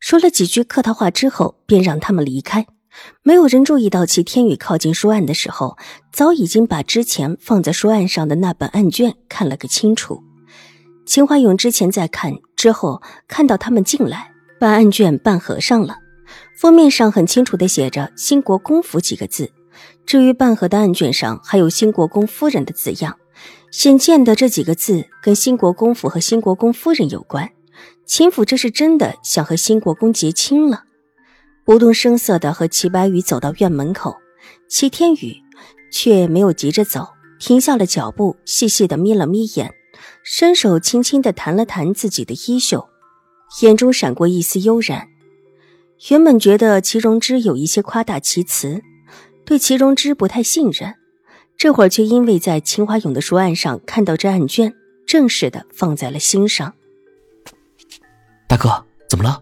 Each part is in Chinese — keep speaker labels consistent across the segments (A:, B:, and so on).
A: 说了几句客套话之后，便让他们离开。没有人注意到齐天宇靠近书案的时候，早已经把之前放在书案上的那本案卷看了个清楚。秦怀勇之前在看，之后看到他们进来，把案卷半合上了。封面上很清楚的写着“兴国公府”几个字，至于半合的案卷上还有“兴国公夫人”的字样，显见的这几个字跟兴国公府和兴国公夫人有关。秦府这是真的想和新国公结亲了，不动声色的和齐白羽走到院门口，齐天宇却没有急着走，停下了脚步，细细的眯了眯眼，伸手轻轻的弹了弹自己的衣袖，眼中闪过一丝悠然。原本觉得齐荣之有一些夸大其词，对齐荣之不太信任，这会儿却因为在秦华勇的书案上看到这案卷，正式的放在了心上。
B: 大哥，怎么了？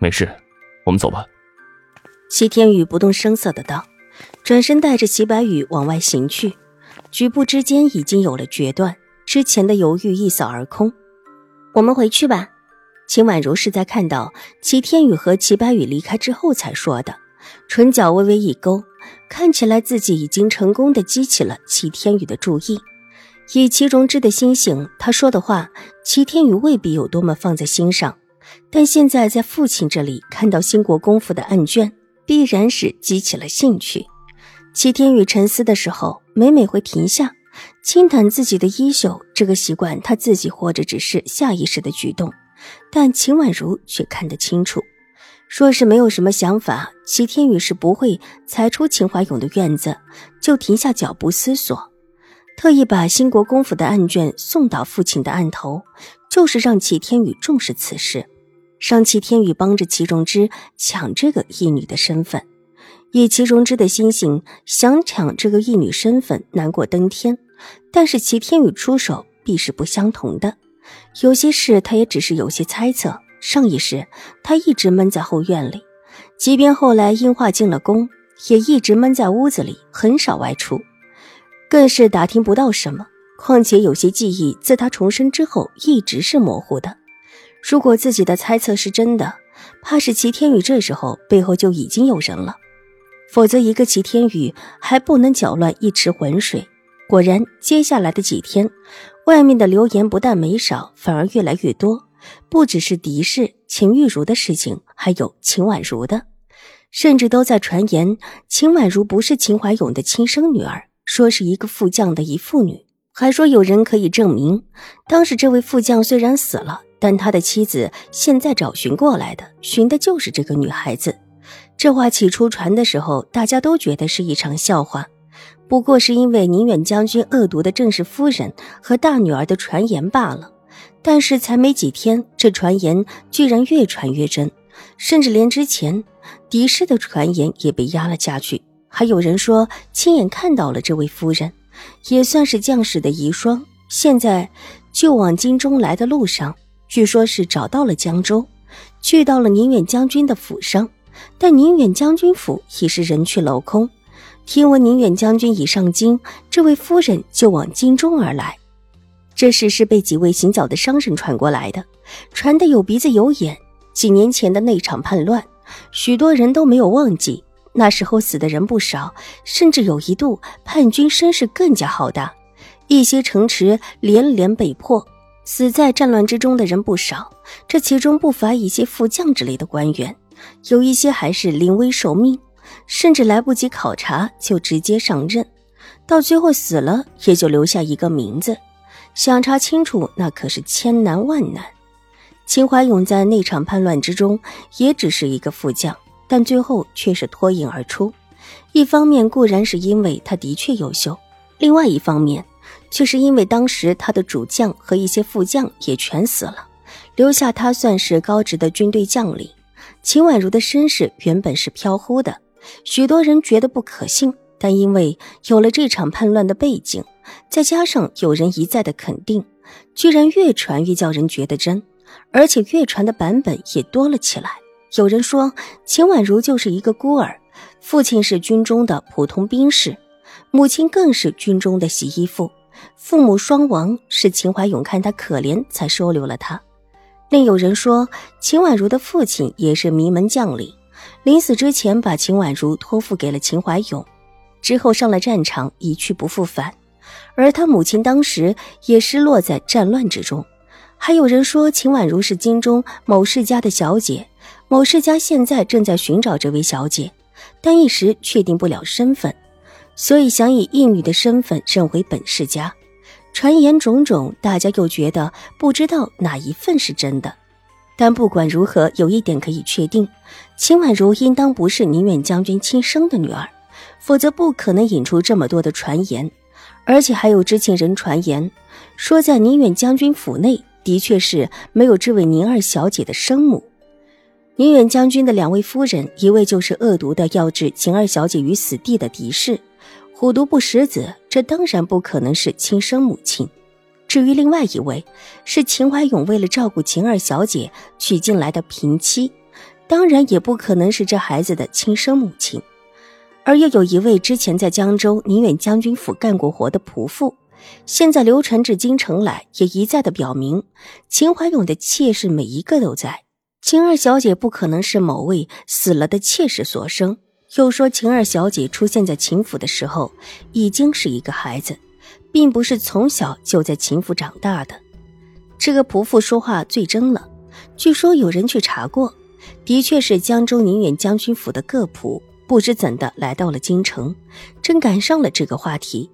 C: 没事，我们走吧。
A: 齐天宇不动声色的道，转身带着齐白羽往外行去，举步之间已经有了决断，之前的犹豫一扫而空。我们回去吧。秦婉如是在看到齐天宇和齐白羽离开之后才说的，唇角微微一勾，看起来自己已经成功的激起了齐天宇的注意。以齐荣之的心性，他说的话，齐天宇未必有多么放在心上。但现在在父亲这里看到兴国公府的案卷，必然是激起了兴趣。齐天宇沉思的时候，每每会停下，轻弹自己的衣袖。这个习惯他自己或者只是下意识的举动，但秦婉如却看得清楚。若是没有什么想法，齐天宇是不会踩出秦怀勇的院子就停下脚步思索。特意把兴国公府的案卷送到父亲的案头，就是让齐天宇重视此事，让齐天宇帮着齐荣之抢这个义女的身份。以齐荣之的心性，想抢这个义女身份难过登天，但是齐天宇出手必是不相同的。有些事他也只是有些猜测。上一世他一直闷在后院里，即便后来樱花进了宫，也一直闷在屋子里，很少外出。更是打听不到什么，况且有些记忆自他重生之后一直是模糊的。如果自己的猜测是真的，怕是齐天宇这时候背后就已经有人了，否则一个齐天宇还不能搅乱一池浑水。果然，接下来的几天，外面的流言不但没少，反而越来越多。不只是狄氏、秦玉茹的事情，还有秦婉如的，甚至都在传言秦婉如不是秦怀勇的亲生女儿。说是一个副将的一妇女，还说有人可以证明，当时这位副将虽然死了，但他的妻子现在找寻过来的，寻的就是这个女孩子。这话起初传的时候，大家都觉得是一场笑话，不过是因为宁远将军恶毒的正是夫人和大女儿的传言罢了。但是才没几天，这传言居然越传越真，甚至连之前敌视的传言也被压了下去。还有人说亲眼看到了这位夫人，也算是将士的遗孀。现在就往京中来的路上，据说是找到了江州，去到了宁远将军的府上。但宁远将军府已是人去楼空。听闻宁远将军已上京，这位夫人就往京中而来。这事是被几位行脚的商人传过来的，传的有鼻子有眼。几年前的那场叛乱，许多人都没有忘记。那时候死的人不少，甚至有一度叛军声势更加浩大，一些城池连连被破，死在战乱之中的人不少。这其中不乏一些副将之类的官员，有一些还是临危受命，甚至来不及考察就直接上任，到最后死了也就留下一个名字，想查清楚那可是千难万难。秦怀勇在那场叛乱之中也只是一个副将。但最后却是脱颖而出，一方面固然是因为他的确优秀，另外一方面却是因为当时他的主将和一些副将也全死了，留下他算是高职的军队将领。秦婉如的身世原本是飘忽的，许多人觉得不可信。但因为有了这场叛乱的背景，再加上有人一再的肯定，居然越传越叫人觉得真，而且越传的版本也多了起来。有人说秦婉如就是一个孤儿，父亲是军中的普通兵士，母亲更是军中的洗衣妇，父母双亡，是秦怀勇看她可怜才收留了她。另有人说秦婉如的父亲也是名门将领，临死之前把秦婉如托付给了秦怀勇。之后上了战场，一去不复返，而他母亲当时也失落在战乱之中。还有人说秦婉如是京中某世家的小姐，某世家现在正在寻找这位小姐，但一时确定不了身份，所以想以义女的身份认回本世家。传言种种，大家又觉得不知道哪一份是真的。但不管如何，有一点可以确定，秦婉如应当不是宁远将军亲生的女儿。否则不可能引出这么多的传言，而且还有知情人传言说，在宁远将军府内的确是没有这位宁二小姐的生母。宁远将军的两位夫人，一位就是恶毒的要置秦二小姐于死地的狄氏，虎毒不食子，这当然不可能是亲生母亲。至于另外一位，是秦怀勇为了照顾秦二小姐娶进来的平妻，当然也不可能是这孩子的亲生母亲。而又有一位之前在江州宁远将军府干过活的仆妇，现在流传至京城来，也一再的表明秦怀勇的妾室每一个都在。秦二小姐不可能是某位死了的妾室所生。又说秦二小姐出现在秦府的时候，已经是一个孩子，并不是从小就在秦府长大的。这个仆妇说话最真了。据说有人去查过，的确是江州宁远将军府的各仆。不知怎的来到了京城，正赶上了这个话题。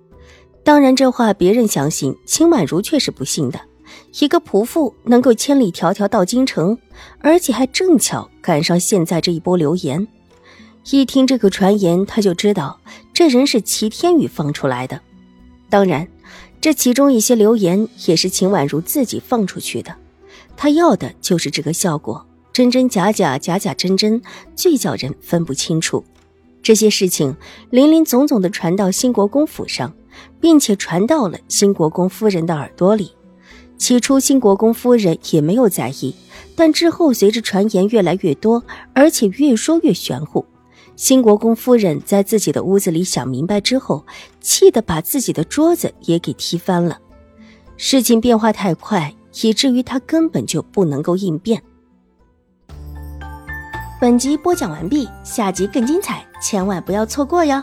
A: 当然，这话别人相信，秦婉如却是不信的。一个仆妇能够千里迢迢到京城，而且还正巧赶上现在这一波流言。一听这个传言，他就知道这人是齐天宇放出来的。当然，这其中一些流言也是秦婉如自己放出去的。他要的就是这个效果，真真假假，假假真真，最叫人分不清楚。这些事情林林总总的传到新国公府上，并且传到了新国公夫人的耳朵里。起初，新国公夫人也没有在意，但之后随着传言越来越多，而且越说越玄乎，新国公夫人在自己的屋子里想明白之后，气得把自己的桌子也给踢翻了。事情变化太快，以至于他根本就不能够应变。本集播讲完毕，下集更精彩，千万不要错过哟。